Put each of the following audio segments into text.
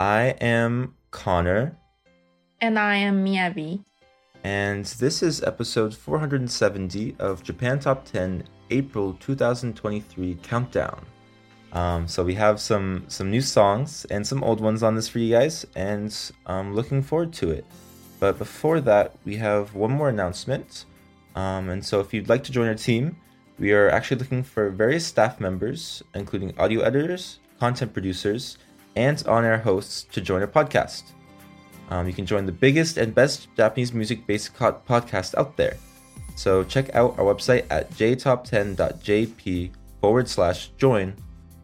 I am Connor, And I am Miyabi. and this is episode 470 of Japan Top 10 April 2023 Countdown. Um, so we have some some new songs and some old ones on this for you guys, and I'm looking forward to it. But before that, we have one more announcement. Um, and so if you'd like to join our team, we are actually looking for various staff members, including audio editors, content producers, and on-air hosts to join our podcast. Um, you can join the biggest and best Japanese music-based podcast out there. So check out our website at jtop10.jp forward slash join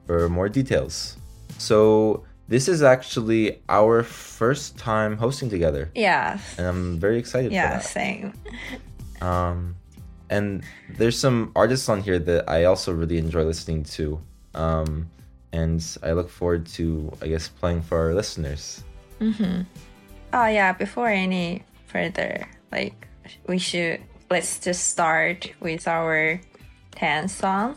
for more details. So this is actually our first time hosting together, Yeah. and I'm very excited Yeah, for that. same. Um, and there's some artists on here that I also really enjoy listening to. Um, and I look forward to, I guess, playing for our listeners. Oh yeah, before any further, like we should let's just start with our 10th song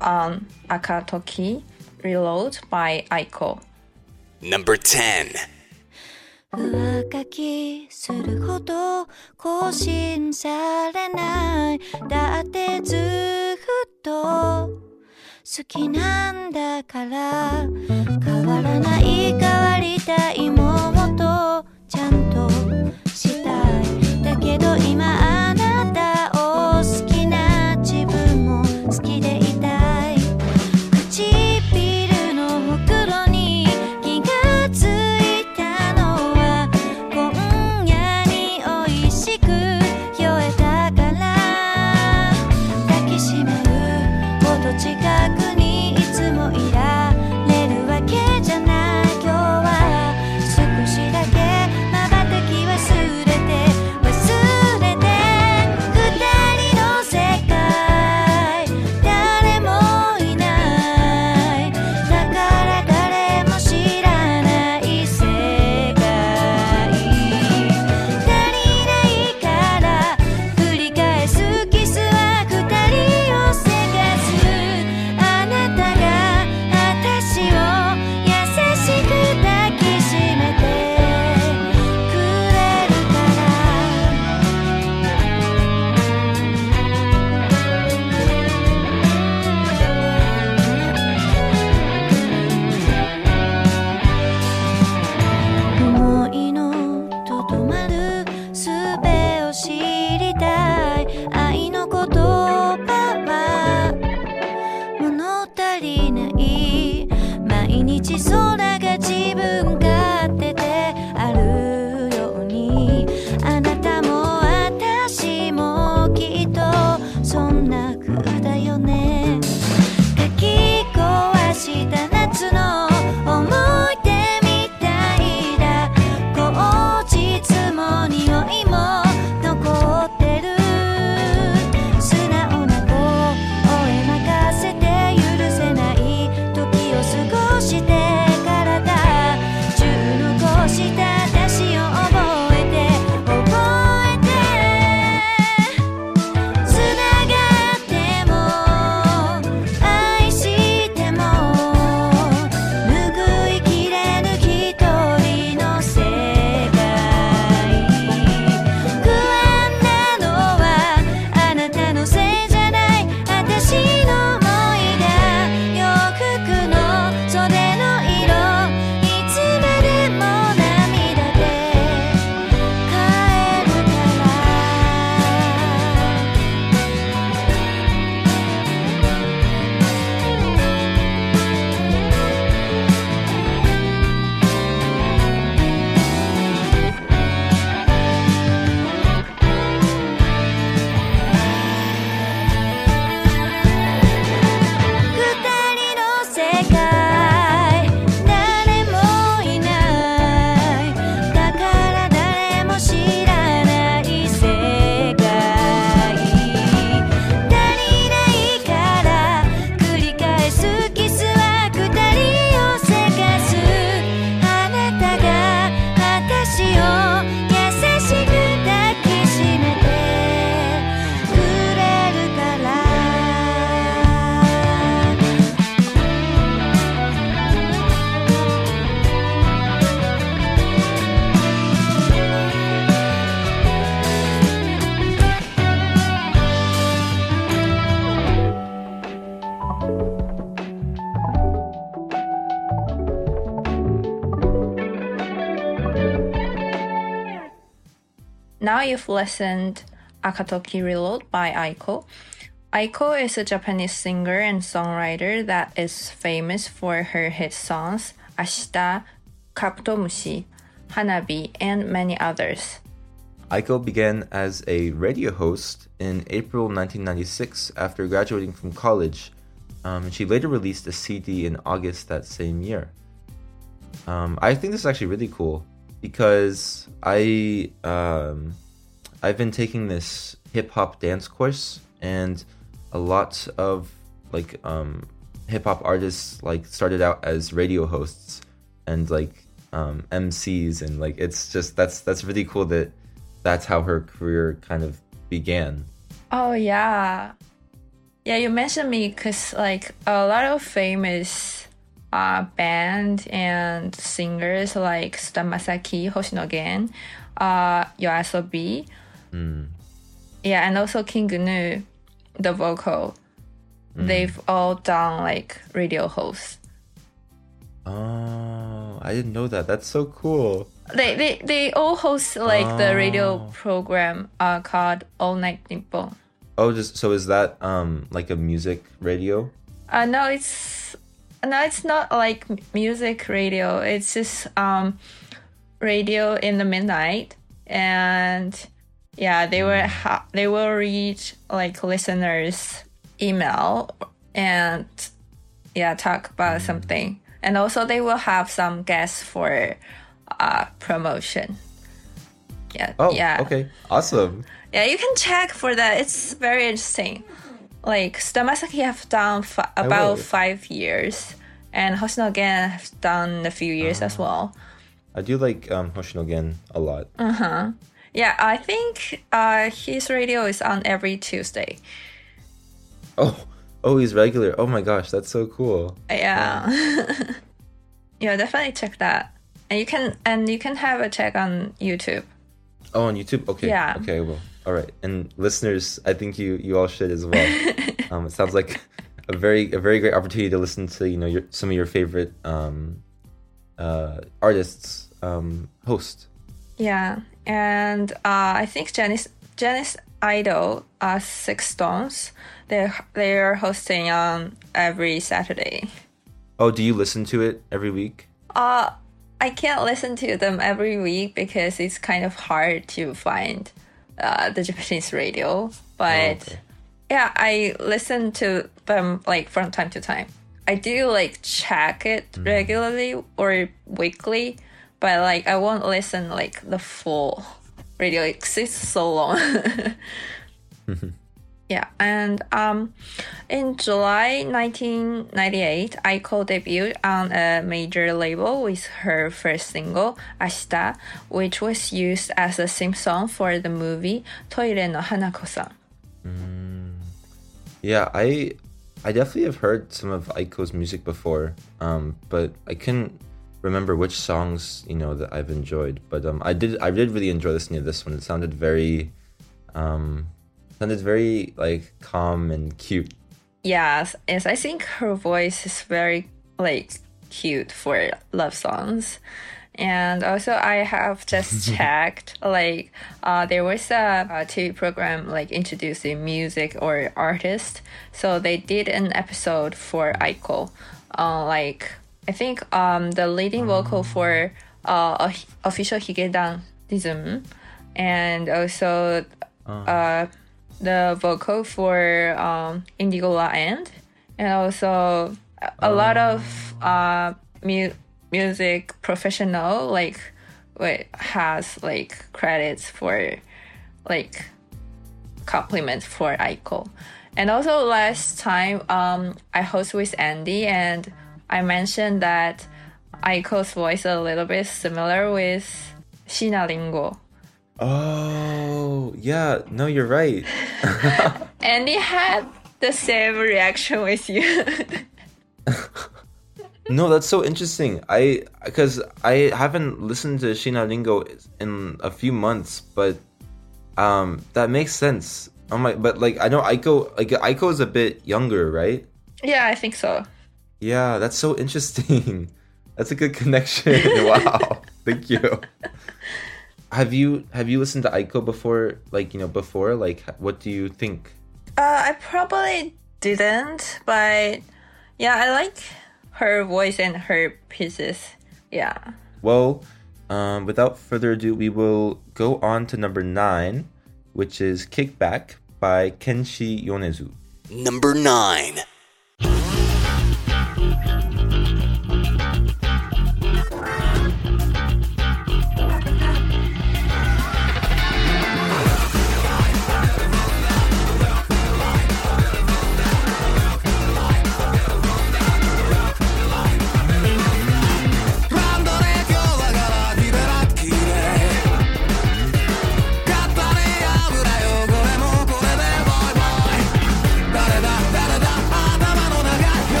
on Akatoki Reload by Aiko. Number 10. 上書きするほど更新されないだってずっと 好きなんだから。変わらない変わりたいもん you've listened Akatoki Reload by Aiko. Aiko is a Japanese singer and songwriter that is famous for her hit songs Ashita, Kabutomushi, Hanabi, and many others. Aiko began as a radio host in April 1996 after graduating from college. Um, she later released a CD in August that same year. Um, I think this is actually really cool because I um, I've been taking this hip hop dance course, and a lot of like um, hip hop artists like started out as radio hosts and like um, MCs, and like it's just that's that's really cool that that's how her career kind of began. Oh yeah, yeah. You mentioned me because like a lot of famous uh, band and singers like Suda Masaki, Hoshino Gen, uh, Yoasobi, yeah, and also King Gnu, the vocal. They've all done like radio hosts. Oh, I didn't know that. That's so cool. They they, they all host like the radio Oh. program uh, called All Night Nippon. Oh, just so is that um like a music radio? Uh, no, it's no, it's not like music radio. It's just um, radio in the midnight, and yeah, they will ha- they will read like listeners' email and yeah, talk about something, and also they will have some guests for uh promotion. Yeah, Oh, yeah, okay, awesome. yeah, you can check for that. It's very interesting. Like Suda Masaki have done fi- about five years, and Hoshino Gen have done a few years as well. I do like um Hoshino Gen a lot. Yeah, I think uh, his radio is on every Tuesday. Oh, oh, he's regular. Oh my gosh, that's so cool. Yeah, yeah, definitely check that. And you can and you can have a check on YouTube. Oh, on YouTube. Okay. Yeah. Okay. Well. All right. And listeners, I think you you all should as well. um, it sounds like a very a very great opportunity to listen to you know your some of your favorite um uh artists um host. Yeah, and uh, I think Johnny's Johnny's Idol, uh, SixTONES, they they are hosting on every Saturday. Oh, do you listen to it every week? Uh, I can't listen to them every week because it's kind of hard to find uh, the Japanese radio. But okay. yeah, I listen to them like from time to time. I do like check it regularly or weekly, but like I won't listen like the full radio. It's it's so long. Yeah, and um, in July 1998, Aiko debuted on a major label with her first single, Ashita, which was used as a theme song for the movie Toire no Hanako-san. Yeah, I I definitely have heard some of Aiko's music before, um, but I couldn't remember which songs you know that I've enjoyed. But um, I did I did really enjoy listening to this one. It sounded very um, sounded very like calm and cute. Yes, yes, I think her voice is very like cute for love songs. And also, I have just checked. Like, uh, there was a, a TV program like introducing music or artist. So they did an episode for Aiko. Uh, like, I think um the leading vocal for uh official Hige Dandism, and also uh the vocal for um, Indigo La End, and also a- lot of uh, mu- music professional like has like credits for like compliments for Aiko. And also last time um, I host with Andy and I mentioned that Aiko's voice a little bit similar with Shiina Ringo. Oh yeah, no, you're right. Andy had the same reaction with you. no, that's so interesting. I because I haven't listened to Shiina Ringo in a few months, but um, that makes sense. Oh my, but like I know Aiko, like Aiko is a bit younger, right? yeah, I think so. Yeah, that's so interesting. That's a good connection. wow, thank you. have you have you listened to Aiko before? Like you know before? Like what do you think? Uh, I probably didn't, but yeah, I like her voice and her pieces. Yeah. Well, um, without further ado, we will go on to number nine, which is "Kickback" by Kenshi Yonezu. Number 9.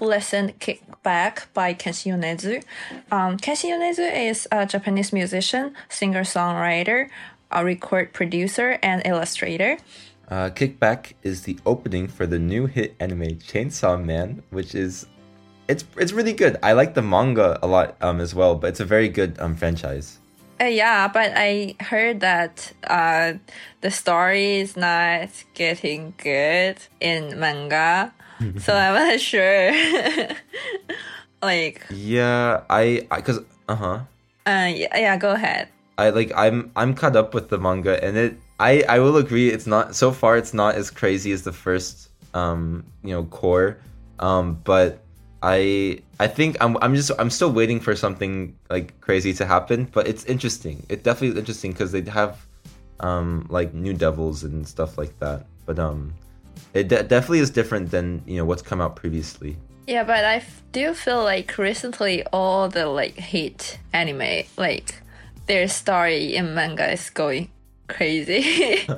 Listened Kickback by Kenshi Yonezu. Um, Kenshi Yonezu is a Japanese musician, singer-songwriter, a record producer, and illustrator. Uh, Kickback is the opening for the new hit anime Chainsaw Man, which is it's it's really good. I like the manga a lot um, as well, but it's a very good um, franchise. Uh, yeah, but I heard that uh, the story is not getting good in manga, so I'm not sure. like, Yeah, I because uh huh. uh, yeah, yeah, go ahead. I like I'm I'm caught up with the manga and it I I will agree it's not so far it's not as crazy as the first um you know core um but I I think I'm I'm just I'm still waiting for something like crazy to happen but it's interesting it definitely is interesting because they have um like new devils and stuff like that but um it de- definitely is different than you know what's come out previously. Yeah, but I f- do feel like recently all the like hit anime, like their story in manga is going crazy.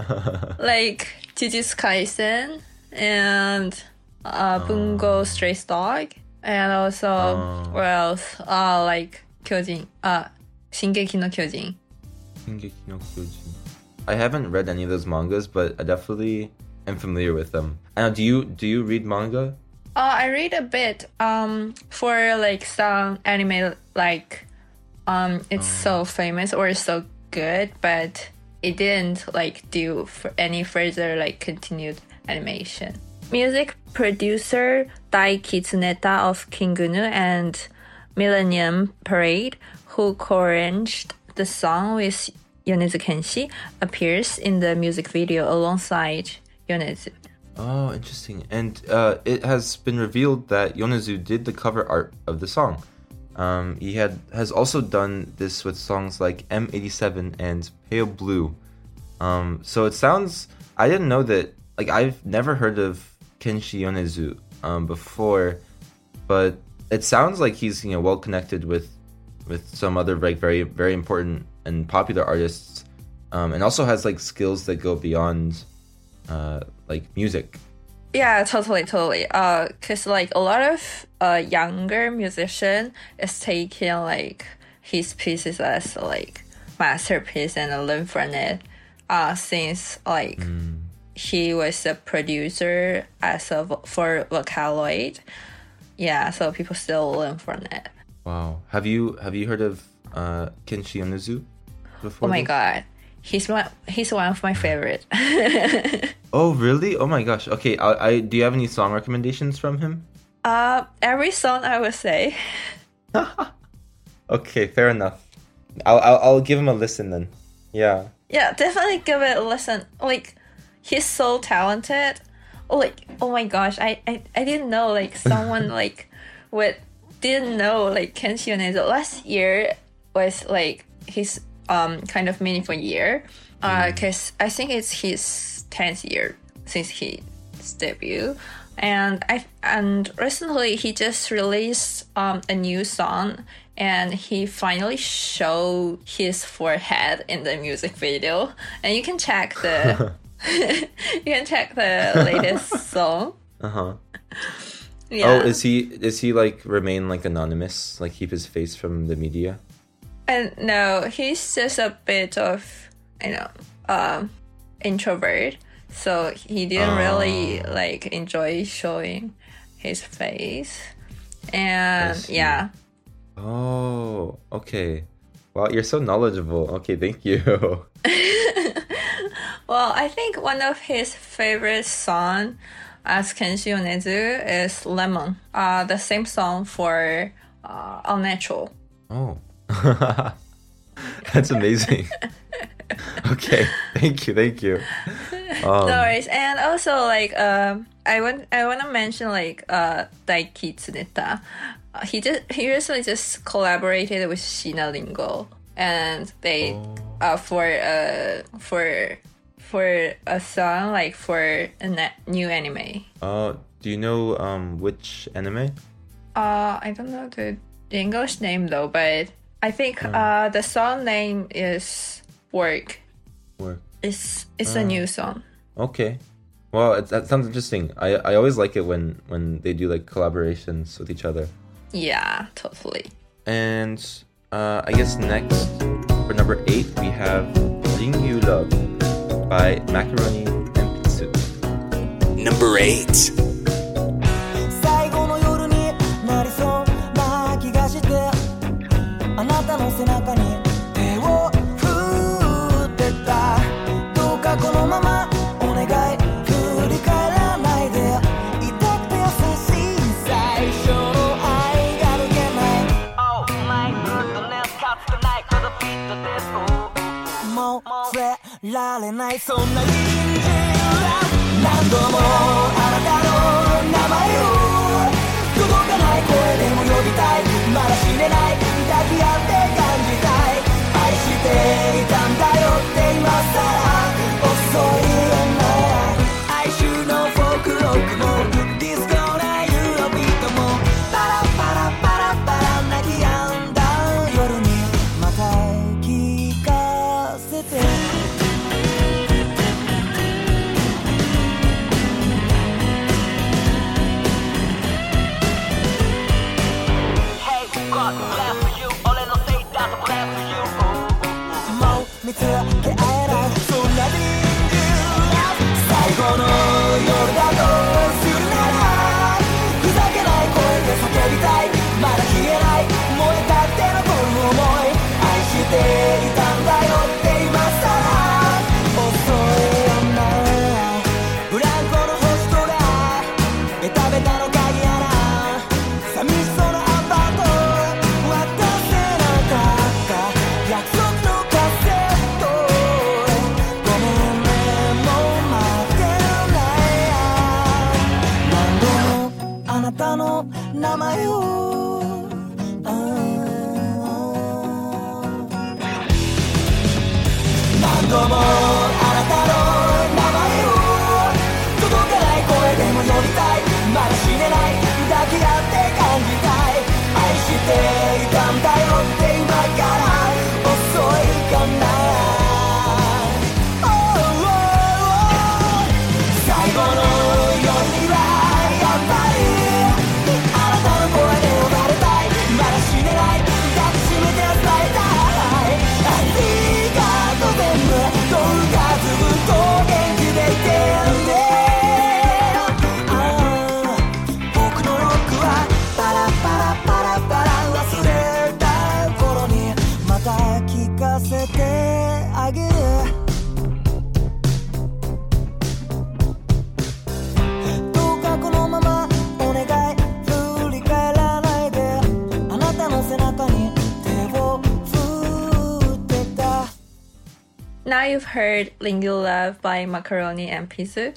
like Jujutsu Kaisen and uh, oh. Bungo. Stray Dog, and also oh. what else? Uh, like Kyojin, uh, Shingeki no Kyojin. Shingeki no Kyojin. I haven't read any of those mangas, but I definitely am familiar with them. Now, do you do you read manga? Uh, I read a bit um for like some anime like um it's so famous or so good, but it didn't like do for any further like continued animation. Music producer Daiki Tsuneta of King Gnu and Millennium Parade, who co-arranged the song with Yonezu Kenshi, appears in the music video alongside Yonezu. Oh, interesting. And uh, it has been revealed that Yonezu did the cover art of the song. Um, he had has also done this with songs like M87 and Pale Blue. Um, so it sounds. I didn't know that. Like I've never heard of Kenshi Yonezu um, before, but it sounds like he's you know well connected with with some other like very very important and popular artists, um, and also has like skills that go beyond uh, like music. Yeah, totally, totally. Uh, cause like a lot of uh younger musician is taking like his pieces as like masterpiece and learn from it. Uh, since like he was a producer as a for Vocaloid. Yeah, so people still learn from it. Wow. Have you have you heard of uh, Kenshi Yonezu before? Oh my this? god, he's one. He's one of my favorite. Oh really? Oh my gosh. Okay. I, I do you have any song recommendations from him? uh, every song I would say. Okay, fair enough. I'll I'll, I'll give him a listen then. Yeah. Yeah, definitely give it a listen. Like, he's so talented. Oh, like, oh my gosh, I, I, I didn't know like someone like with didn't know like Kenshi Yonezu last year was like his um kind of meaningful year. Uh, cause I think it's his tenth year since his debut, and I and recently he just released um a new song and he finally showed his forehead in the music video and you can check the you can check the latest song Uh huh. yeah Oh, is he is he like remain like anonymous? Like keep his face from the media? And no he's just a bit of you know um introvert so he didn't really like enjoy showing his face and yeah Oh, okay. Wow, you're so knowledgeable. Okay, thank you. Well, I think one of his favorite song as Kenshi Yonezu is Lemon. Uh, the same song for uh, Unnatural. Oh. That's amazing. okay, thank you, thank you. Um, no worries. And also like um I want I want to mention like uh Daiki Tsuneta. Uh, he just he recently just collaborated with Shiina Ringo and they uh for uh for for a song like for a new anime. Uh, do you know um which anime? Uh, I don't know the English name though, but I think uh the song name is Work. Work. It's it's a new song. Okay. Well, it, that sounds interesting. I I always like it when when they do like collaborations with each other. Yeah, totally. And uh, I guess next for number eight we have "Bring You Love" by Macaroni Empitsu. Number 8. られないそんな隣人は何度もあなたの名前を届かない声でも呼びたい。まだ死ねない。抱き合って感じたい。愛していたんだよって今さら遅いよ何度もあなたの名前を届かない声でも呼びたい。まだ死ねない。抱き合って感じたい。愛して。Now you've heard Rinju Love by Macaroni Empitsu.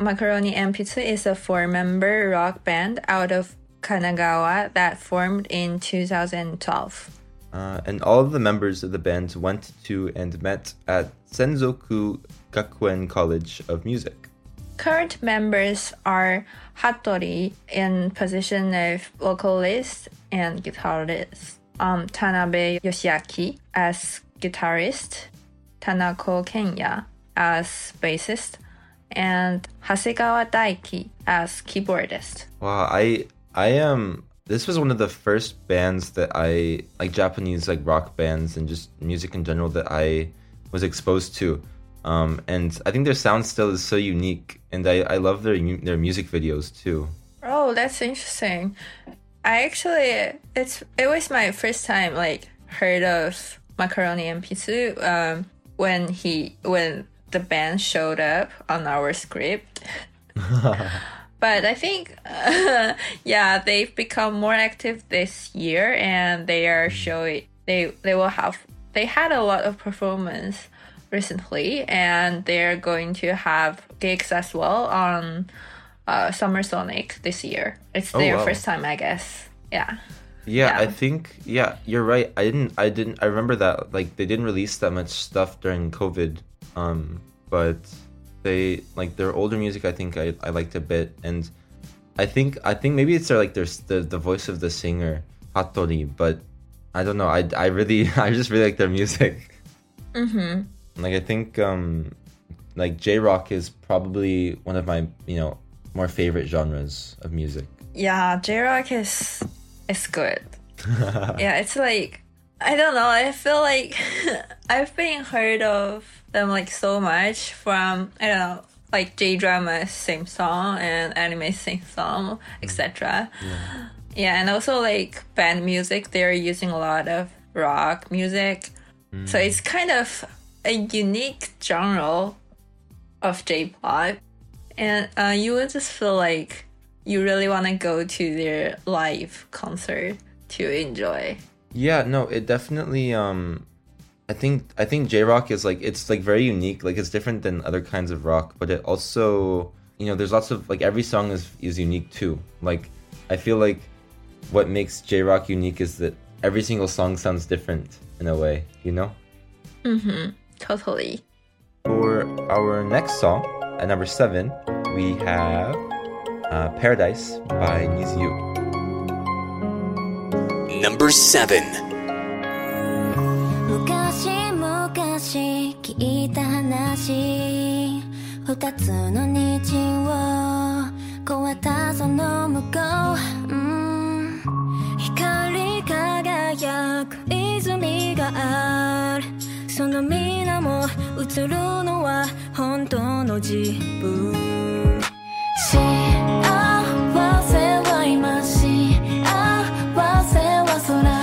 Macaroni Empitsu is a four-member rock band out of Kanagawa that formed in 2012. Uh, and all of the members of the band went to and met at Senzoku Gakuen College of Music. Current members are Hattori in position of vocalist and guitarist, um, Tanabe Yoshiaki as guitarist, Takano Kenya as bassist, and Hasegawa Daiki as keyboardist. Wow, I I am. This was one of the first bands that I like Japanese like rock bands and just music in general that I was exposed to. Um, and I think their sound still is so unique, and I, I love their their music videos too. Oh, that's interesting. I actually it's it was my first time like heard of Macaroni Empitsu um, when he when the band showed up on our script. but I think yeah they've become more active this year and they are showing they they will have they had a lot of performance recently and they're going to have gigs as well on uh, Summer Sonic this year. It's Oh, their wow. first time, I guess. Yeah. Yeah, I think yeah, you're right. I didn't I didn't I remember that like they didn't release that much stuff during COVID. Um but they like their older music I think I, I liked a bit and I think I think maybe it's their like their the the voice of the singer Hattori, but I don't know. I I really I just really like their music. Mm-hmm. Like I think um like J-rock is probably one of my, you know, more favorite genres of music. Yeah, J Rock is is good. yeah, it's like I don't know. I feel like I've been heard of them like so much from I don't know like J drama same song and anime same song, etc. Yeah. and also like band music. They're using a lot of rock music, so it's kind of a unique genre of J-pop, and uh, you would just feel like you really want to go to their live concert to enjoy. Yeah, no, it definitely um I think I think J-rock is like it's like very unique. Like it's different than other kinds of rock, but it also, you know, there's lots of like every song is is unique too. Like I feel like what makes J-rock unique is that every single song sounds different in a way, you know? Mhm. Totally. For our next song, at number 7, we have uh, Paradise by Nizu. Number 7. 昔々聞いた話二つの日を越えたその向こう、うん、光り輝く泉があるその皆も映るのは本当の自分幸せは今幸せは空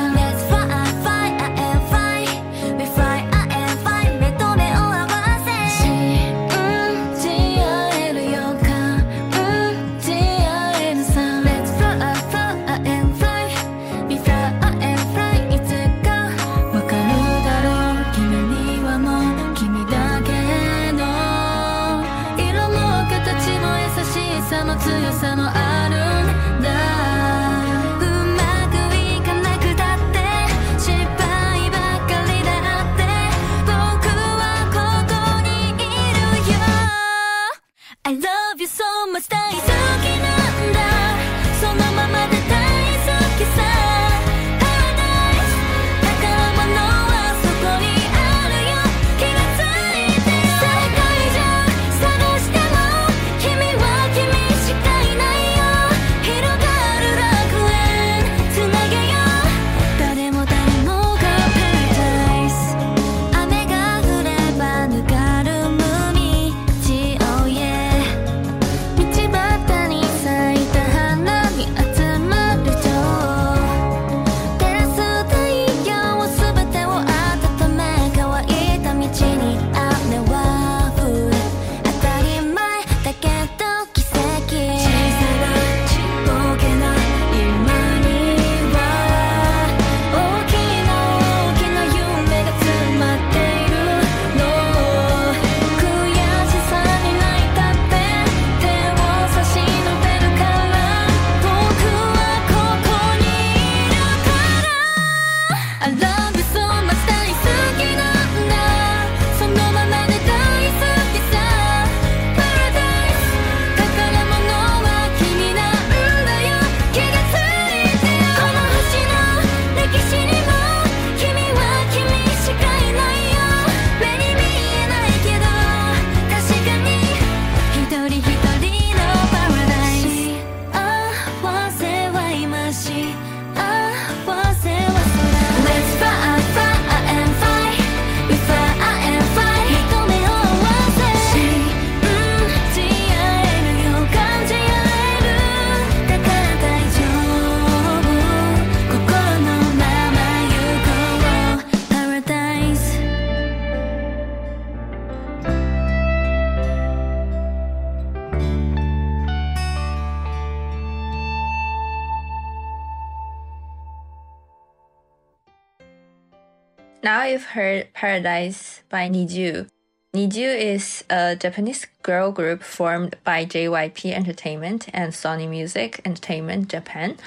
you've heard Paradise by NiziU. NiziU is a Japanese girl group formed by JYP Entertainment and Sony Music Entertainment Japan.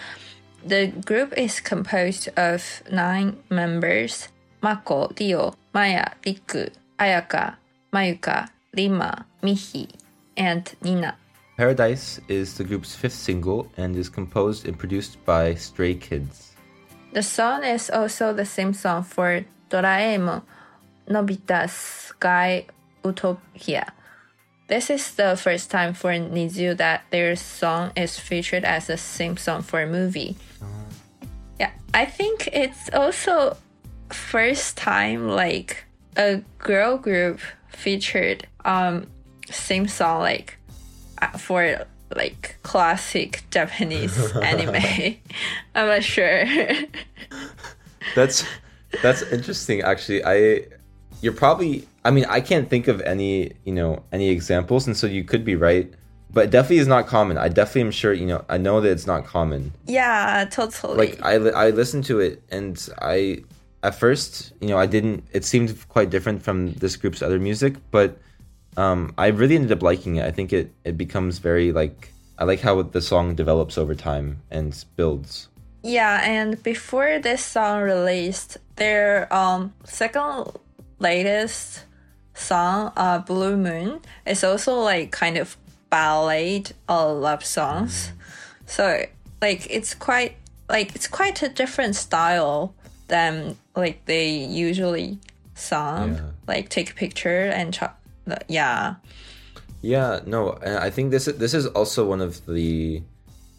The group is composed of nine members Mako, Rio, Maya, Riku, Ayaka, Mayuka, Rima, Mihi, and Nina. Paradise is the group's fifth single and is composed and produced by Stray Kids. The song is also the same song for Doraemon Nobita's Sky Utopia. This is the first time for NiziU that their song is featured as a same song for a movie. Yeah, I think it's also first time like a girl group featured um same song like uh, for like classic Japanese anime. I'm not sure. That's that's interesting actually. I you're probably I mean, I can't think of any, you know, any examples and so you could be right, but it definitely is not common. I definitely am sure, you know, I know that it's not common. yeah, totally. Like I li- I listened to it and I at first, you know, I didn't it seemed quite different from this group's other music, but um I really ended up liking it. I think it it becomes very like I like how the song develops over time and builds. Yeah, and before this song released, their um second latest song, uh Blue Moon, is also like kind of ballad or love songs. So like it's quite like it's quite a different style than like they usually song. Yeah. Like take a picture and ch- yeah. Yeah, no, and I think this is this is also one of the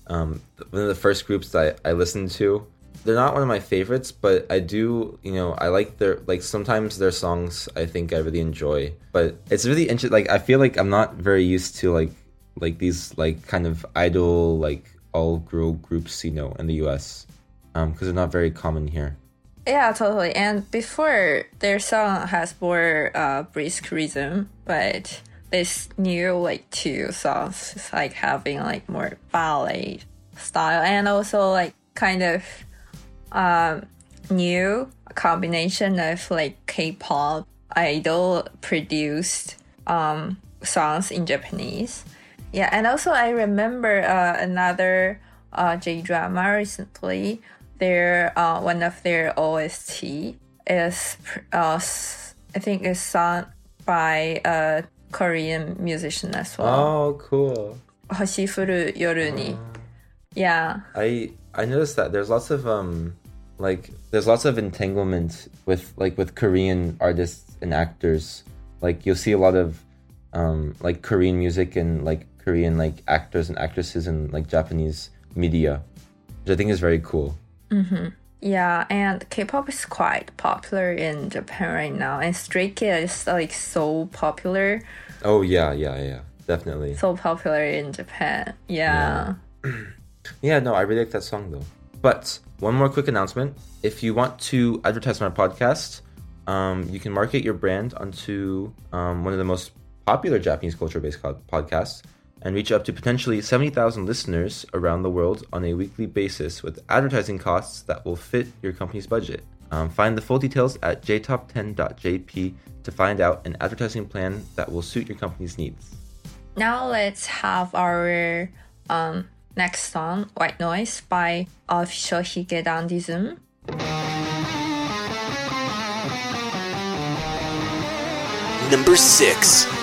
um one of the first groups that I, I listened to they're not one of my favorites, but I do, you know, I like their like sometimes their songs I think I really enjoy. But it's really interesting like I feel like I'm not very used to like like these like kind of idol like all girl groups, you know, in the US. Um because they're not very common here. Yeah, totally. And before their song has more uh, brisk rhythm, but this new like two songs is like having like more ballet style and also like kind of um, new combination of like K-pop idol produced um, songs in Japanese. Yeah, and also I remember uh, another uh, J drama recently. Their uh, one of their OST is uh, I think is sung by a Korean musician as well. Oh, cool. Hoshifuru Yoruni. Uh, yeah. I I noticed that there's lots of um like there's lots of entanglement with like with Korean artists and actors. Like you'll see a lot of um like Korean music and like Korean like actors and actresses in like Japanese media, which I think is very cool. Mm-hmm. Yeah, and K-pop is quite popular in Japan right now, and Stray Kids is like so popular, Oh yeah, yeah, yeah, definitely. so popular in Japan. Yeah. Yeah, no, I really like that song though. But one more quick announcement: if you want to advertise on our podcast, um, you can market your brand onto um, one of the most popular Japanese culture-based podcasts and reach up to potentially seventy thousand listeners around the world on a weekly basis with advertising costs that will fit your company's budget. Um, find the full details at jtop10.jp to find out an advertising plan that will suit your company's needs. Now let's have our um Next song, White Noise by Official Hige Dandism. Number 6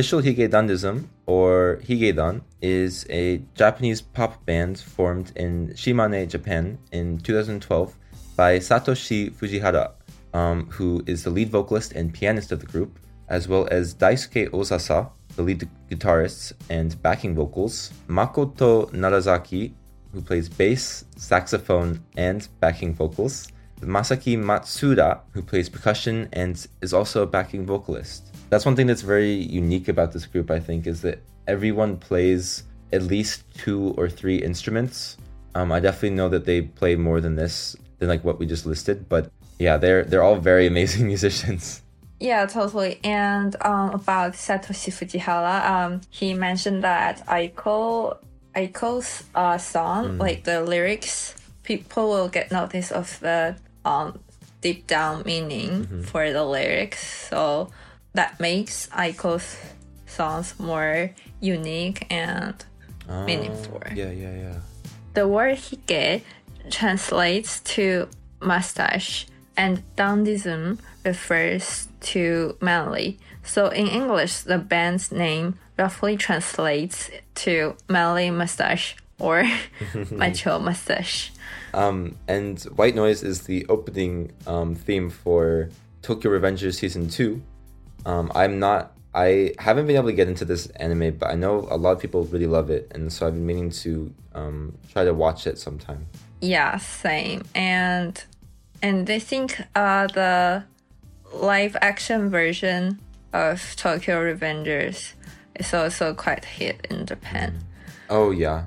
official Hige Dandism or Higedan is a Japanese pop band formed in Shimane, Japan in 2012 by Satoshi Fujihara, um, who is the lead vocalist and pianist of the group, as well as Daisuke Ozasa, the lead guitarist and backing vocals, Makoto Narazaki, who plays bass, saxophone, and backing vocals, Masaki Matsuda, who plays percussion and is also a backing vocalist. That's one thing that's very unique about this group, I think, is that everyone plays at least two or three instruments. Um, I definitely know that they play more than this, than like what we just listed, but yeah, they're they're all very amazing musicians. Yeah, totally. And um, about Satoshi Fujihara, um, he mentioned that Aiko Aiko's uh, song, like the lyrics, people will get notice of the um, deep down meaning for the lyrics. So that makes Aiko's songs more unique and meaningful. Yeah, yeah, yeah. The word hige translates to mustache, and dandism refers to manly. So in English, the band's name roughly translates to manly mustache or macho mustache. Um, and White Noise is the opening um, theme for Tokyo Revengers season two. Um, I'm not. I haven't been able to get into this anime, but I know a lot of people really love it, and so I've been meaning to um, try to watch it sometime. Yeah, same. And and I think uh, the live action version of Tokyo Revengers is also quite hit in Japan. Oh yeah,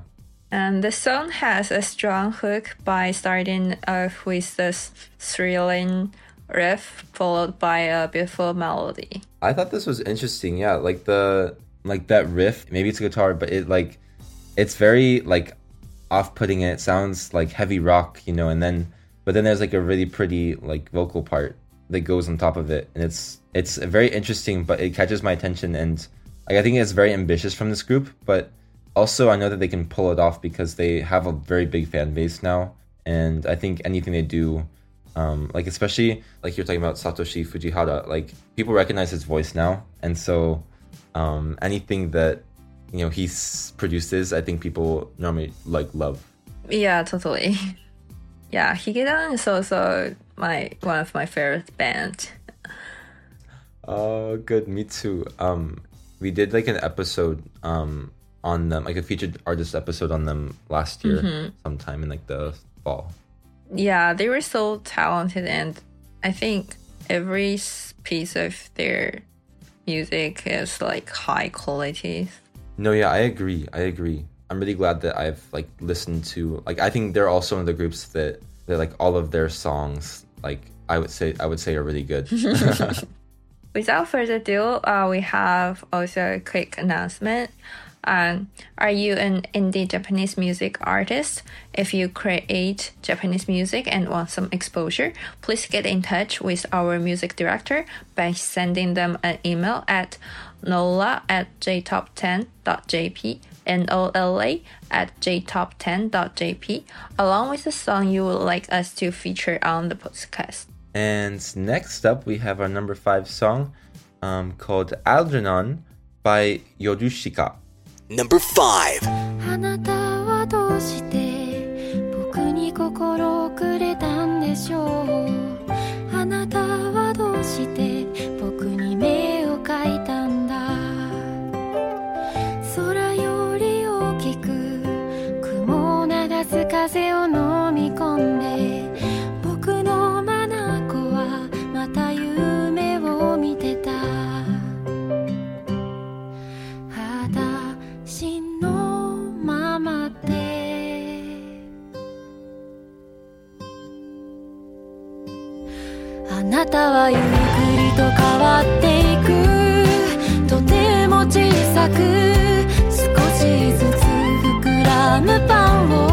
And the song has a strong hook by starting off with this thrilling riff followed by a beautiful melody. I thought this was interesting. Yeah, like the like that riff. Maybe it's a guitar, but it like it's very like off-putting. And it sounds like heavy rock, you know. And then but then there's like a really pretty like vocal part that goes on top of it, and it's it's very interesting. But it catches my attention, and like, I think it's very ambitious from this group. But also, I know that they can pull it off because they have a very big fan base now, and I think anything they do um, like especially like you're talking about Satoshi Fujihara, like people recognize his voice now, and so um, anything that you know he produces, I think people normally like love. Yeah, totally. Yeah, Higedan is also my one of my favorite band. Oh, good, me too. Um, we did like an episode um on them, like a featured artist episode on them last year, sometime in like the fall. Yeah, they were so talented, and I think every piece of their music is like high quality. No, yeah, I agree. I agree. I'm really glad that I've like listened to like I think they're also one of the groups that that like all of their songs like I would say I would say are really good. Without further ado, uh, we have also a quick announcement. Um, are you an indie Japanese music artist? If you create Japanese music and want some exposure, please get in touch with our music director by sending them an email at nola at jtop10.jp and N-O-L-A at jtop10.jp along with the song you would like us to feature on the podcast. and next up we have our number five song um, called Algernon by Yorushika. Number 5. あなたはどうして僕に心をくれたんでしょう？あなたはどうして僕に目を描いたんだ？空より大きく雲を流す風を飲たはゆっくりと変わっていく。とても小さく少しずつ膨らむパンを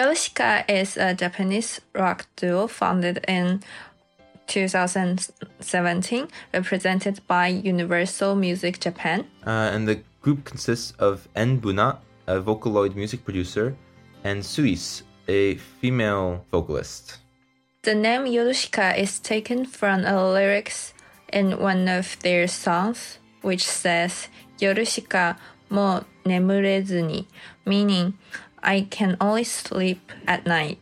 Yorushika is a Japanese rock duo founded in 2017, represented by Universal Music Japan. Uh, and the group consists of n-buna, a Vocaloid music producer, and Suis, a female vocalist. The name Yorushika is taken from a lyrics in one of their songs, which says Yorushika mo nemurezu ni, meaning I can only sleep at night.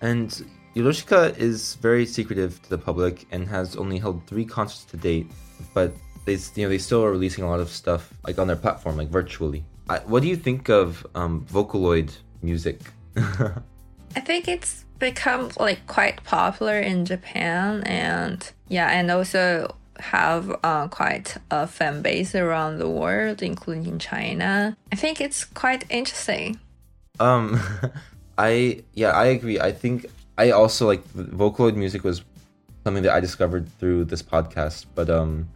And Yorushika is very secretive to the public and has only held three concerts to date, but they, you know, they still are releasing a lot of stuff like on their platform, like virtually. I, what do you think of um, Vocaloid music? I think it's become like quite popular in Japan and yeah, and also have uh, quite a fan base around the world, including China. I think it's quite interesting. Um, I yeah, I agree. I think I also like Vocaloid music was something that I discovered through this podcast, but um,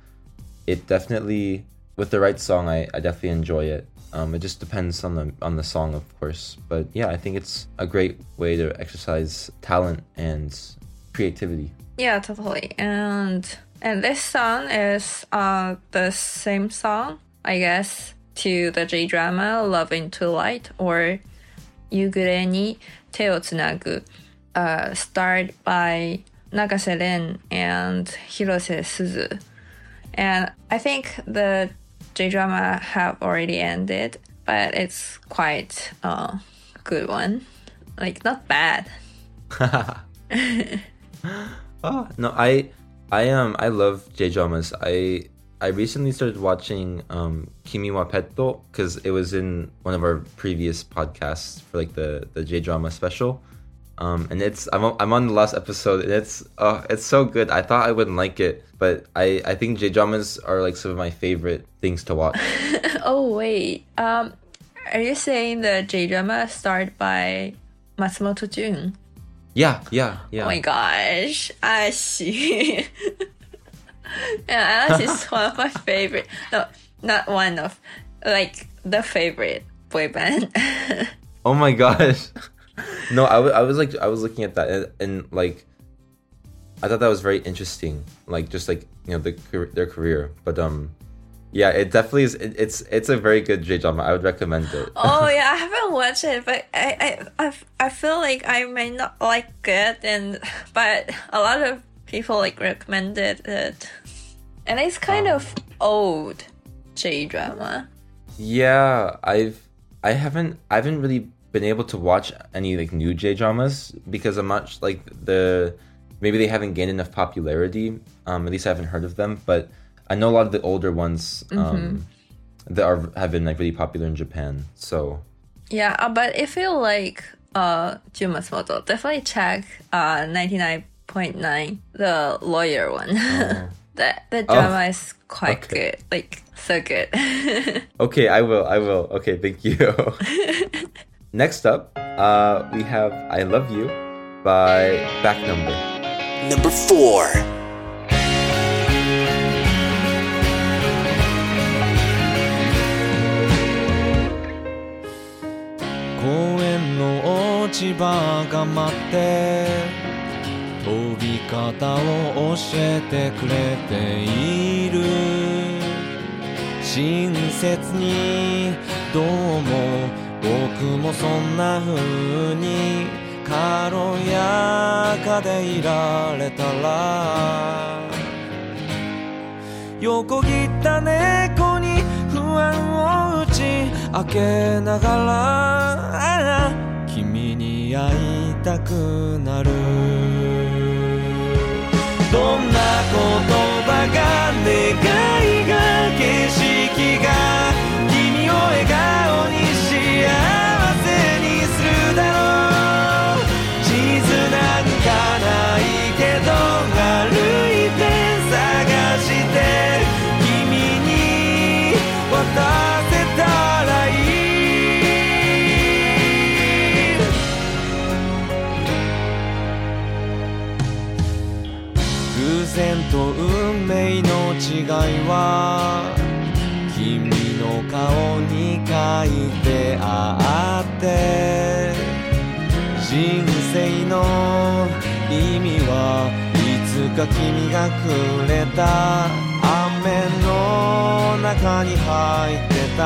it definitely with the right song, I, I definitely enjoy it. Um, it just depends on the on the song, of course, but yeah, I think it's a great way to exercise talent and creativity. Yeah, totally. And and this song is uh the same song, I guess, to the J drama Love into Light or 夕暮れに手をつなぐ uh, starred by Nagase Ren and Hirose Suzu. And I think the J drama have already ended, but it's quite a good one. Like not bad. Oh no, I I um I love J dramas. I I recently started watching um Kimi wa Petto because it was in one of our previous podcasts for like the the J drama special. Um and it's I'm on, I'm on the last episode and it's oh it's so good. I thought I wouldn't like it, but I I think J dramas are like some of my favorite things to watch. Oh wait, um, are you saying the J drama starred by Matsumoto Jun? yeah, yeah, yeah. Oh my gosh, Arashi. yeah, Arashi is one of my favorite. No, not one of, like the favorite boy band. Oh my gosh. no, I wa- I was like I was looking at that and, and like I thought that was very interesting. Like just like, you know, the their career. But um yeah, it definitely is it, it's it's a very good J drama. I would recommend it. oh yeah, I haven't watched it, but I, I I I feel like I may not like it, and but a lot of people like recommended it, and it's kind of old J drama. Yeah, I've I haven't I haven't really been able to watch any like new J dramas because I'm not like the maybe they haven't gained enough popularity. Um, at least I haven't heard of them, but I know a lot of the older ones um, that are have been like really popular in Japan. So Yeah, uh, but if you like uh Jun Matsumoto, definitely check uh 99.9, the lawyer one. the the drama is quite Oh. Okay. good. Like so good. okay, I will, I will. Okay, thank you. Next up, uh, we have "I Love You" by Back Number. Number 4. 公園の落ち葉が待って 飛び方を教えてくれている。親切にどうも僕もそんな風に軽やかでいられたら。横切った猫に不安を打ち明けながら。君に会いたくなる。葉が願いが景色がと運命の違いは君の顔に書いてあって人生の意味はいつか君がくれた。雨の中に入ってた。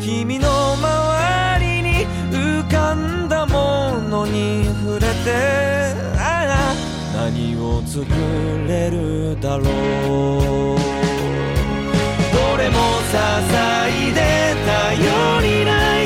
君の周りに浮かんだものに触れて作れるだろう。どれも支えで頼りない。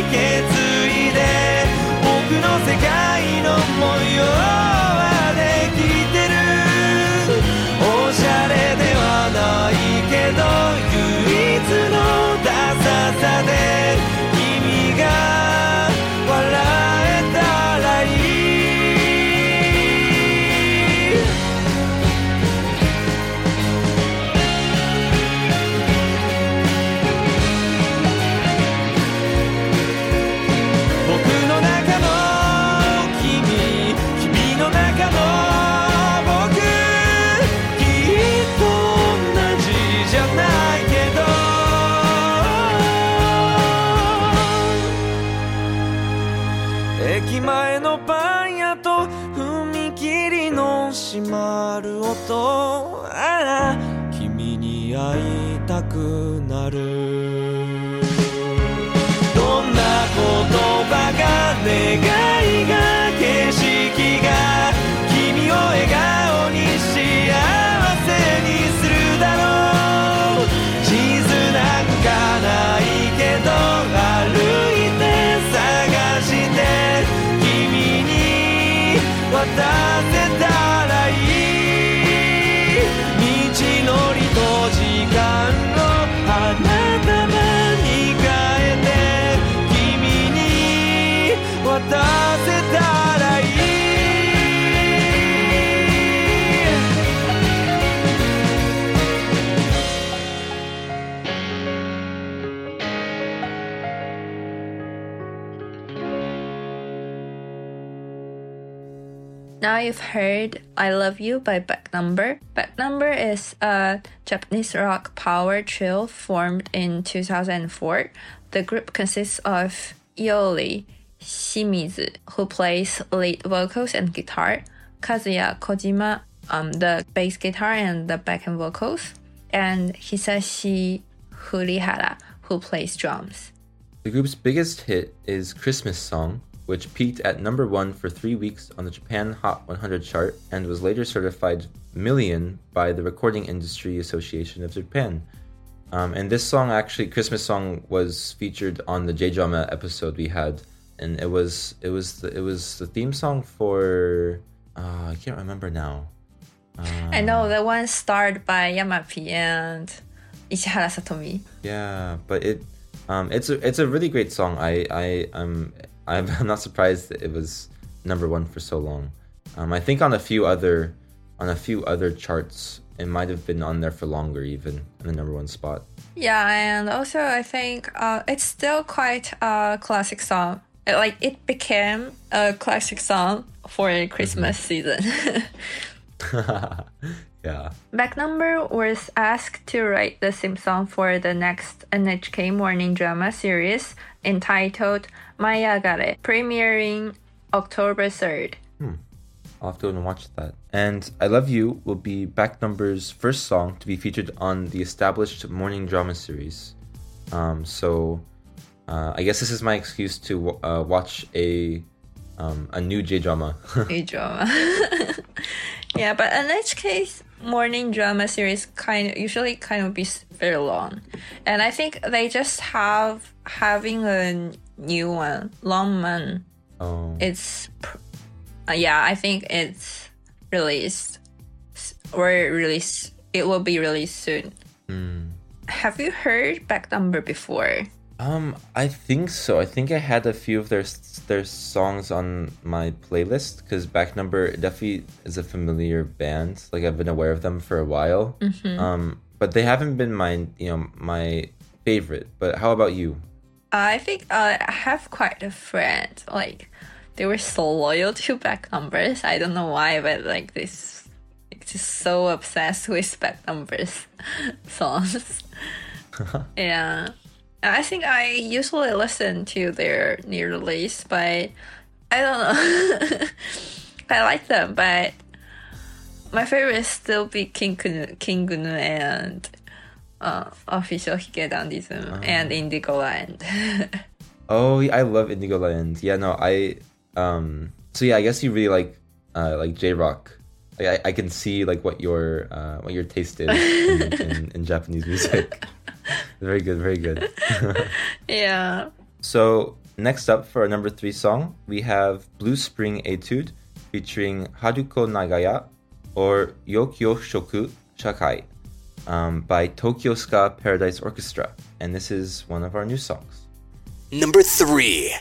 Now you've heard I Love You by Back Number. Back Number is a Japanese rock power trio formed in 2004. The group consists of Iyori Shimizu, who plays lead vocals and guitar, Kazuya Kojima, um, the bass guitar and the backing vocals, and Hisashi Kurihara, who plays drums. The group's biggest hit is Christmas Song, which peaked at number one for three weeks on the Japan Hot 100 chart and was later certified million by the Recording Industry Association of Japan. Um, and this song, actually, Christmas Song, was featured on the J Drama episode we had and it was it was the, it was the theme song for uh, I can't remember now. I know the one starred by Yamapi and Ishihara Satomi. Yeah, but it um it's a it's a really great song. I I I'm I'm I'm not surprised that it was number one for so long. Um, I think on a few other on a few other charts, it might have been on there for longer, even in the number one spot. Yeah, and also I think uh, it's still quite a classic song. It, like it became a classic song for a Christmas season. yeah. Back number was asked to write the theme song for the next NHK morning drama series entitled Maiagare, premiering October 3rd. Hmm. I'll have to go and watch that. And I Love You will be back number's first song to be featured on the established morning drama series. Um, so uh, I guess this is my excuse to uh, watch a um, a new J drama. New drama. yeah, but NHK's morning drama series kind of usually kind of be very long, and I think they just have having a new one, Ranman. oh, It's uh, yeah, I think it's released or released It will be released soon. Have you heard Back Number before? Um, I think so. I think I had a few of their their songs on my playlist because Back Number definitely is a familiar band. Like I've been aware of them for a while. Um, but they haven't been my you know my favorite. But how about you? I think uh, I have quite a friend. Like they were so loyal to back numbers. I don't know why, but like this, like, just so obsessed with back numbers songs. yeah, I think I usually listen to their new release, but I don't know. I like them, but my favorite still be King Gnu, King Gnu and uh, official Hige Dandism and Indigo la End. Oh, I love Indigo la End. Yeah, no, I um so yeah, I guess you really like uh like J Rock. Like, I, I can see like what your uh what your taste is in, in, in Japanese music very good, very good. yeah. So, next up for our number three song, we have Blue Spring Etude featuring Haruko Nagaya or Ryokuoushoku Shakai um, by Tokyo Ska Paradise Orchestra. And this is one of our new songs. Number three.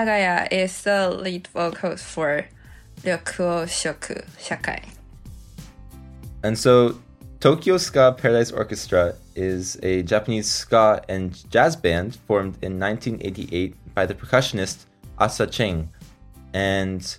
Nagaya is the lead vocals for Ryokuoushoku Shakai. And so, Tokyo Ska Paradise Orchestra is a Japanese ska and jazz band formed in 1988 by the percussionist ASA-CHANG and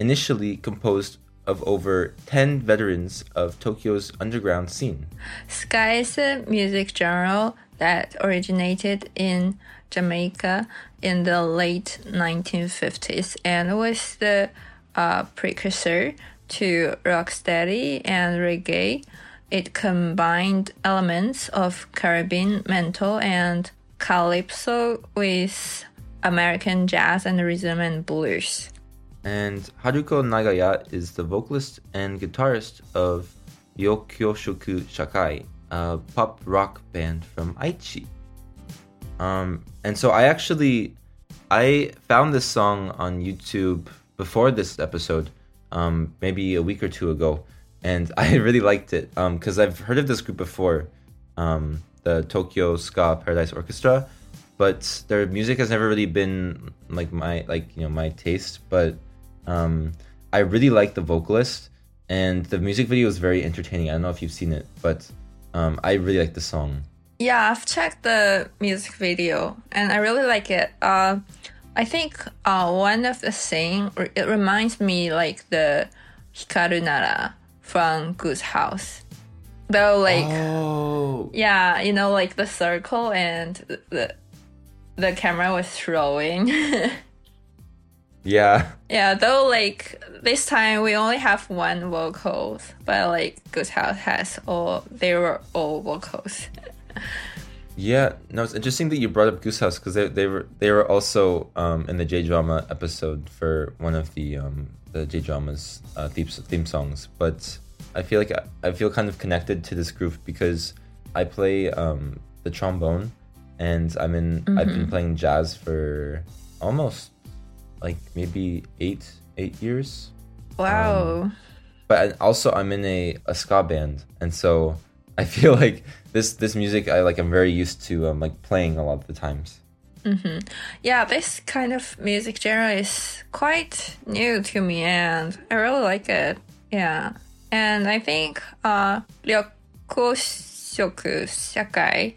initially composed of over 10 veterans of Tokyo's underground scene. Ska is a music genre that originated in Jamaica in the late 1950s and was the uh, precursor to rocksteady and reggae. It combined elements of Caribbean mento and calypso with American jazz and rhythm and blues. And Haruko Nagaya is the vocalist and guitarist of Ryokuoushoku Shakai, a pop rock band from Aichi. Um, and so I actually I found this song on YouTube before this episode, um, maybe a week or two ago, and I really liked it because I've heard of this group before, um, the Tokyo Ska Paradise Orchestra, but their music has never really been like my like you know my taste. But um, I really like the vocalist, and the music video is very entertaining. I don't know if you've seen it, but um, I really like the song. Yeah, I've checked the music video and I really like it. Uh, I think uh, one of the thing it reminds me like the Hikaru Nara from Goose House. Though like Oh, yeah, you know like the circle and the the camera was throwing. yeah. yeah, though like this time we only have one vocals, but like Goose House has all they were all vocals. Yeah, no, it's interesting that you brought up Goose House because they, they were they were also um, in the J drama episode for one of the um, the J dramas uh, theme theme songs. But I feel like I, I feel kind of connected to this group because I play um, the trombone, and I'm in I've been playing jazz for almost like maybe eight eight years. Wow. but also I'm in a, a ska band, and so I feel like this this music I like I'm very used to um, like playing a lot of the times. yeah, this kind of music genre is quite new to me and I really like it. Yeah. And I think uh Ryokuoushoku Shakai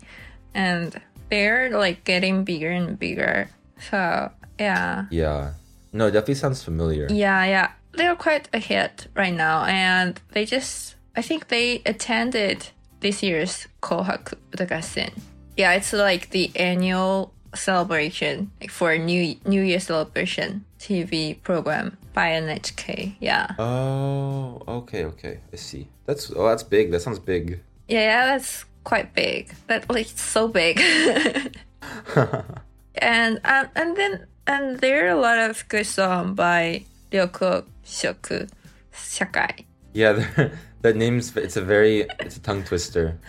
and they're like getting bigger and bigger. So yeah. Yeah, no, it definitely sounds familiar. Yeah, yeah. They're quite a hit right now and they just I think they attended this year's Kohaku Utagassen. Yeah, it's like the annual celebration like for New New Year celebration TV program by NHK. Yeah. Oh, okay, okay, I see. That's oh, that's big. That sounds big. Yeah, yeah, that's quite big. That like so big. and um, and then and there are a lot of good songs by Ryoko Shoku Shakai. Yeah, that name's it's a very it's a tongue twister.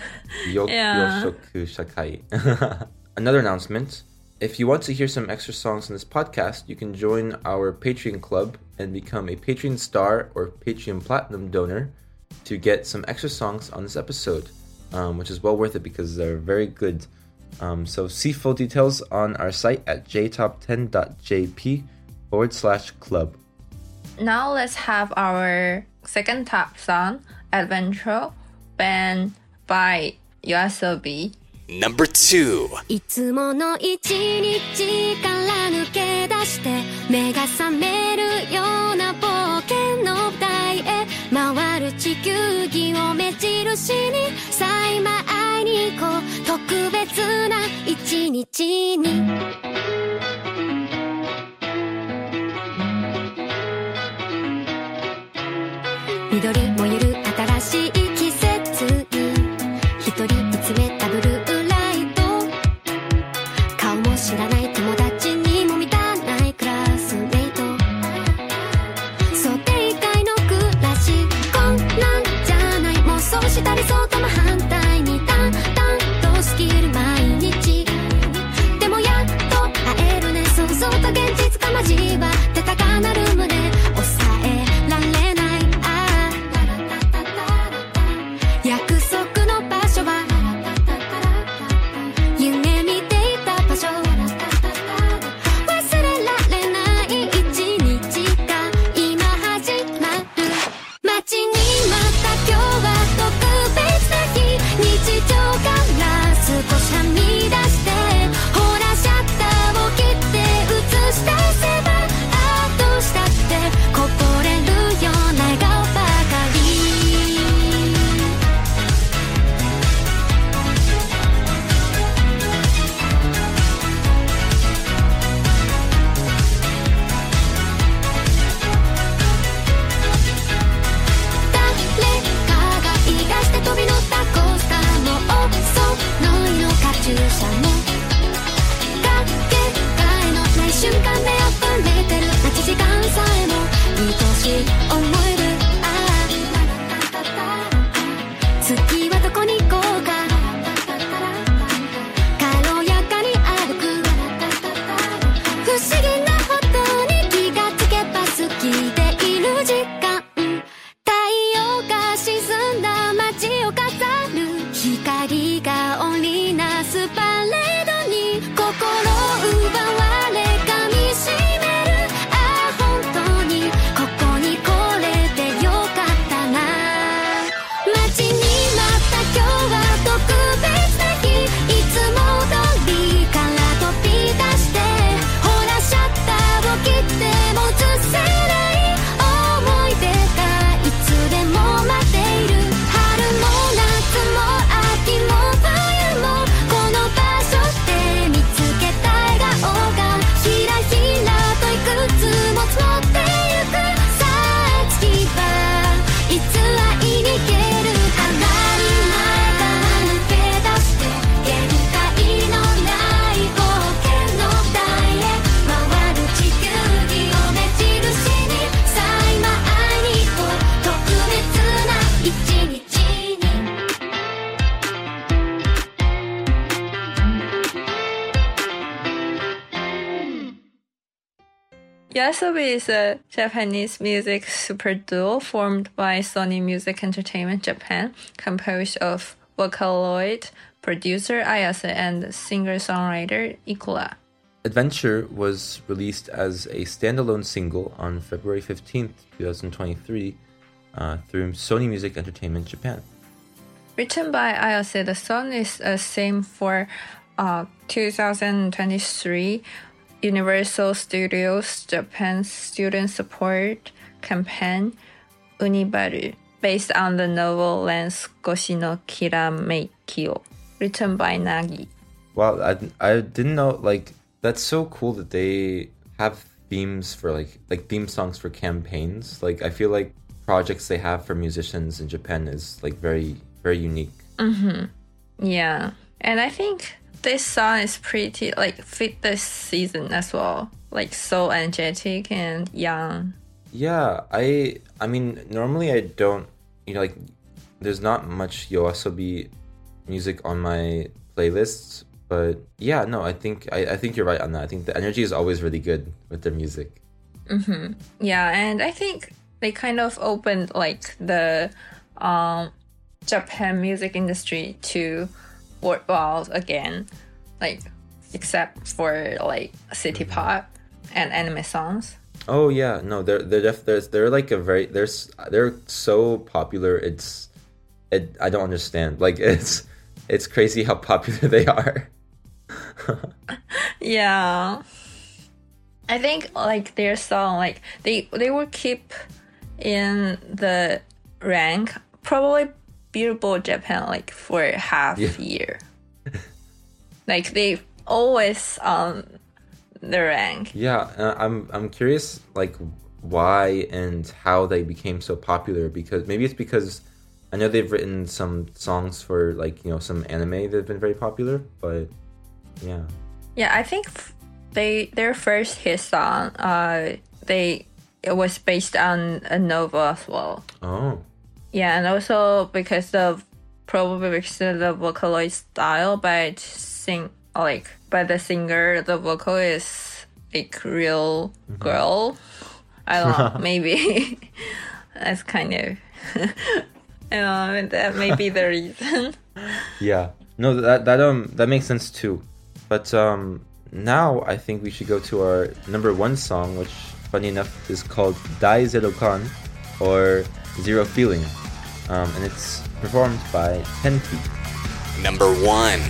Yeah. Yoshoku Shakai. Another announcement. If you want to hear some extra songs on this podcast, you can join our Patreon club and become a Patreon star or Patreon platinum donor to get some extra songs on this episode, um, which is well worth it because they're very good. Um, so see full details on our site at jtop10.jp forward slash club. Now let's have our second top song, Adventure, band by YOASOBI. Number two. いつもの一日から抜け出して目が覚めるような冒険の舞台へ回る地球儀を目印にさあ今会いに行こう特別な一日に is a Japanese music super duo formed by Sony Music Entertainment Japan, composed of Vocaloid, producer Ayase, and singer-songwriter Ikura. Adventure was released as a standalone single on February 15th, 2023, uh, through Sony Music Entertainment Japan. Written by Ayase, the song is a theme for uh, 2023 Universal Studios Japan Student Support Campaign Unibaru, based on the novel Lens Goshi no Kirameikyo, written by Nagi. Wow, I, I didn't know, like, that's so cool that they have themes for, like, like theme songs for campaigns. Like, I feel like projects they have for musicians in Japan is, like, very, very unique. Mm-hmm. Yeah, and I think this song is pretty like fit this season as well. Like so energetic and young. Yeah, I I mean normally I don't you know like there's not much Yoasobi music on my playlists, but yeah, no, I think I, I think you're right on that. I think the energy is always really good with their music. Yeah, and I think they kind of opened like the um Japan music industry to world again. Like except for like city pop and anime songs. Oh yeah, no, they're they're def- they're, they're like a very they're they're so popular. It's it I don't understand. Like it's it's crazy how popular they are. Yeah. I think like their song like they they will keep in the rank probably Billboard Japan like for half Yeah. year. like they always on the rank. Yeah, uh, I'm I'm curious like why and how they became so popular because maybe it's because I know they've written some songs for like you know some anime that have been very popular, but yeah. Yeah, I think f- they their first hit song uh they it was based on a novel as well. Oh, Yeah, and also because of probably because of the vocaloid style, but sing like by the singer, the vocal is like real girl. I don't know, maybe that's kind of. I don't know, that may be the reason. yeah. No, that that um that makes sense too. But um now I think we should go to our number one song, which funny enough is called Dai Zero Kan or Zero Feeling, um, and it's performed by Ten Feet. Number one.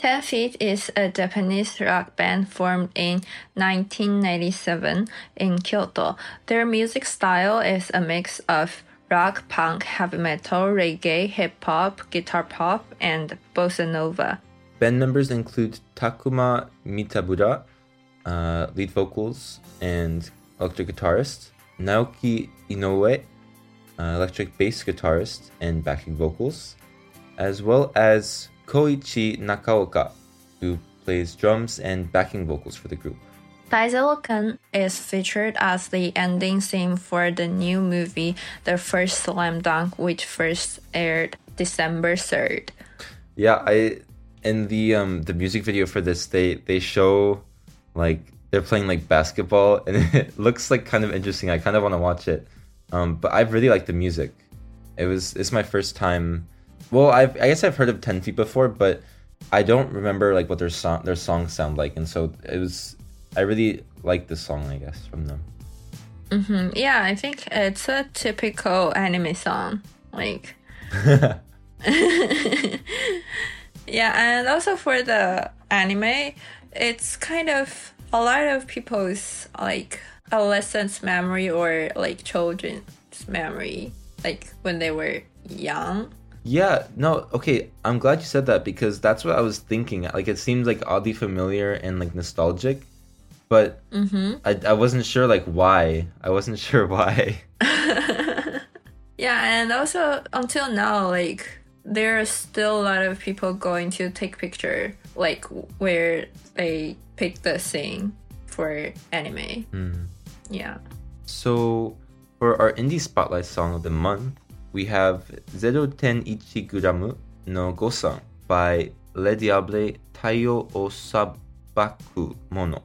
Ten Feet is a Japanese rock band formed in 1997 in Kyoto. Their music style is a mix of rock, punk, heavy metal, reggae, hip hop, guitar pop, and bossa nova. Band members include Takuma Mitamura, uh, lead vocals and electric guitarist, Naoki Inoue, uh, electric bass guitarist and backing vocals, as well as Koichi Nakaoka, who plays drums and backing vocals for the group. Dai Zero Kan is featured as the ending theme for the new movie The First Slam Dunk, which first aired December 3rd. Yeah, I in the um the music video for this they they show like they're playing like basketball and it looks like kind of interesting. I kind of want to watch it. Um but I really like the music. It was it's my first time well, I've, I guess I've heard of Ten Feet before, but I don't remember like what their song their songs sound like, and so it was. I really like this song, I guess, from them. hmm Yeah, I think it's a typical anime song. Like, yeah, and also for the anime, it's kind of a lot of people's like adolescence memory or like children's memory, like when they were young. Yeah, no, okay. I'm glad you said that because that's what I was thinking. Like, it seems like oddly familiar and like nostalgic, but mm-hmm. I, I wasn't sure like why. I wasn't sure why. Yeah, and also until now, like there are still a lot of people going to take picture, like where they pick the scene for anime. Hmm. Yeah. So, for our indie spotlight song of the month, we have 0.10 no gosan by Le Diable 太陽を裁くもの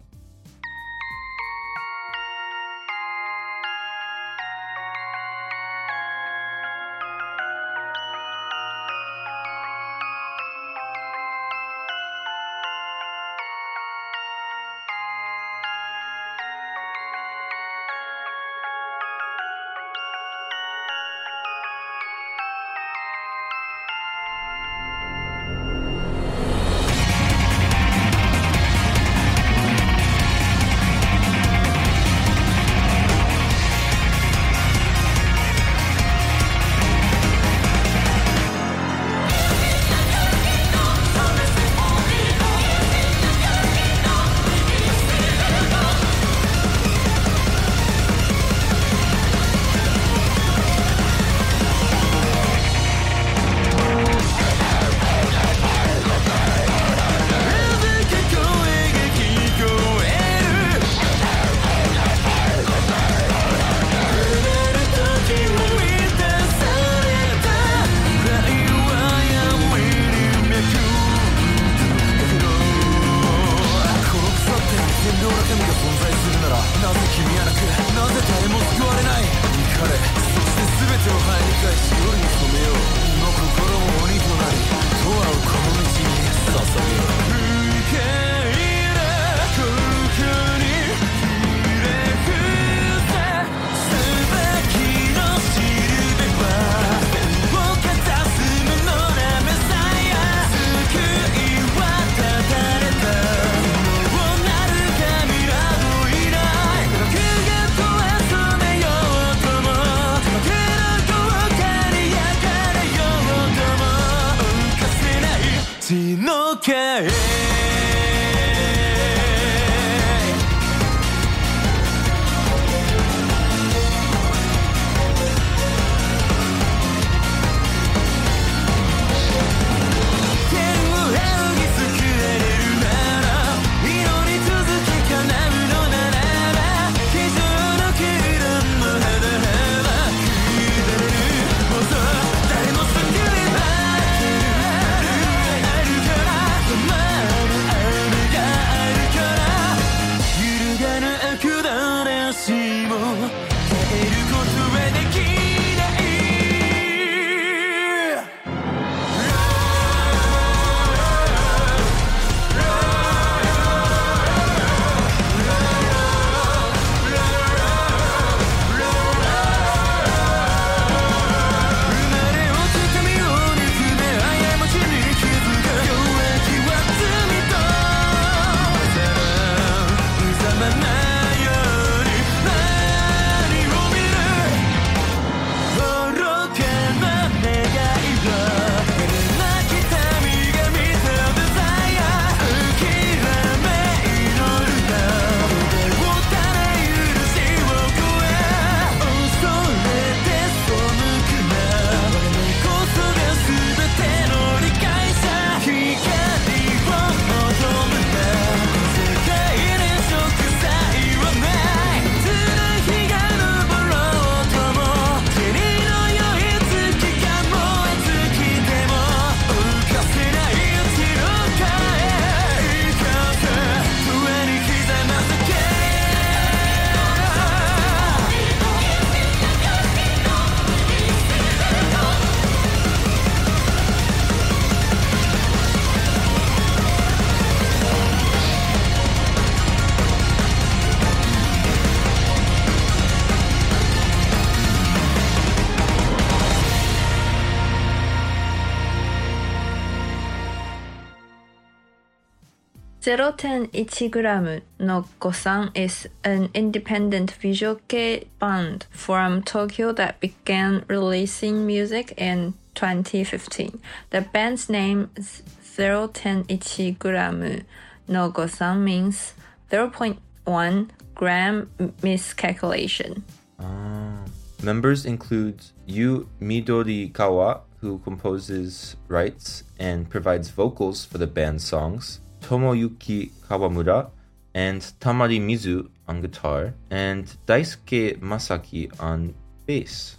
4.1g no Gosan is an independent visual kei band from Tokyo that began releasing music in 2015. The band's name 0.1g no Gosan means 0.1 gram miscalculation. Ah. Members include Yu Midori Kawa, who composes, writes, and provides vocals for the band's songs, Tomoyuki Kawamura, and Tamari Mizu on guitar, and Daisuke Masaki on bass.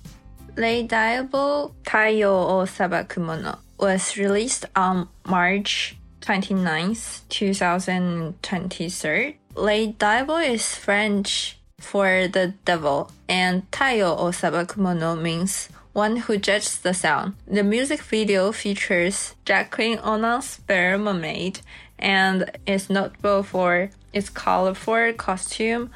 Le Diable Taiyo o Sabakumono was released on March 29th, 2023. Le Diable is French for the devil, and Taiyo o Sabakumono means one who judges the sound. The music video features Jacqueline Onan's Bear Mermaid and is notable for its colorful costume,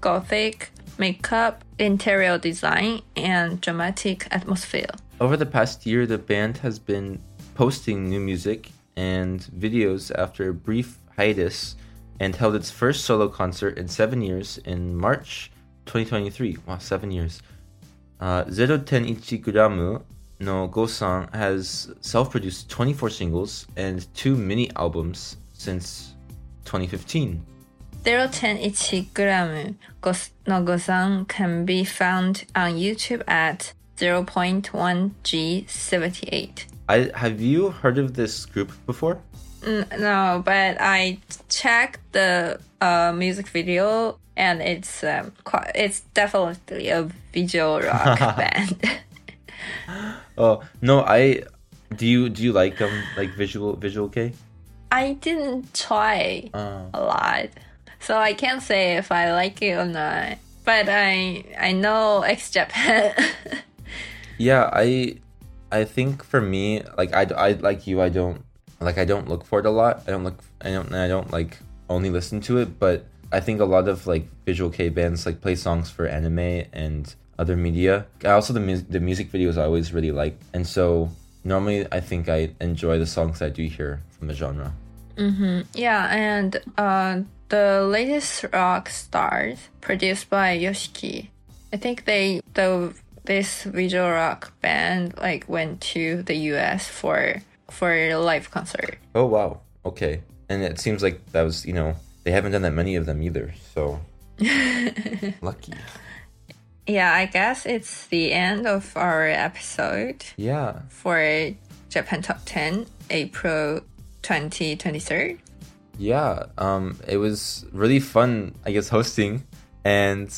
gothic makeup, interior design, and dramatic atmosphere. Over the past year, the band has been posting new music and videos after a brief hiatus and held its first solo concert in seven years in March 2023. Wow, seven years. Uh, 0.1 Gramu no Gosan has self produced 24 singles and two mini albums since 2015. 0.1g no Gosan can be found on YouTube at 0.1g78. I, have you heard of this group before? No, but I checked the uh, music video and it's um, quite, it's definitely a visual rock band. Oh no, I do you do you like um like visual visual kei? I didn't try Uh, a lot, so I can't say if I like it or not. But I I know X Japan. yeah, I I think for me like I, I like you I don't like I don't look for it a lot. I don't look I don't I don't like only listen to it, but I think a lot of like visual kei bands like play songs for anime and other media. Also the mu- the music videos I always really like, and so normally I think I enjoy the songs I do hear from the genre. yeah, and uh, the latest rock stars produced by Yoshiki. I think they the this visual rock band like went to the U.S. for for a live concert. Oh wow, okay, and it seems like that was you know they haven't done that many of them either, so lucky. Yeah, I guess it's the end of our episode Yeah, for Japan Top 10, April 2023. yeah. Um, it was really fun, I guess, hosting and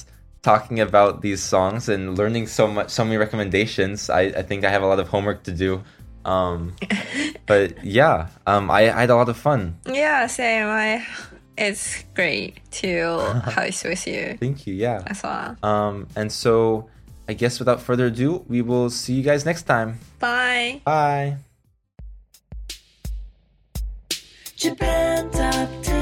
talking about these songs and learning so much, so many recommendations. I, I think I have a lot of homework to do. Um, but yeah, um, I, I had a lot of fun. Yeah, same. I, it's great to host with you Thank you. Yeah. as well. Um, and so I guess without further ado, we will see you guys next time. Bye. Bye. Japan Top 10,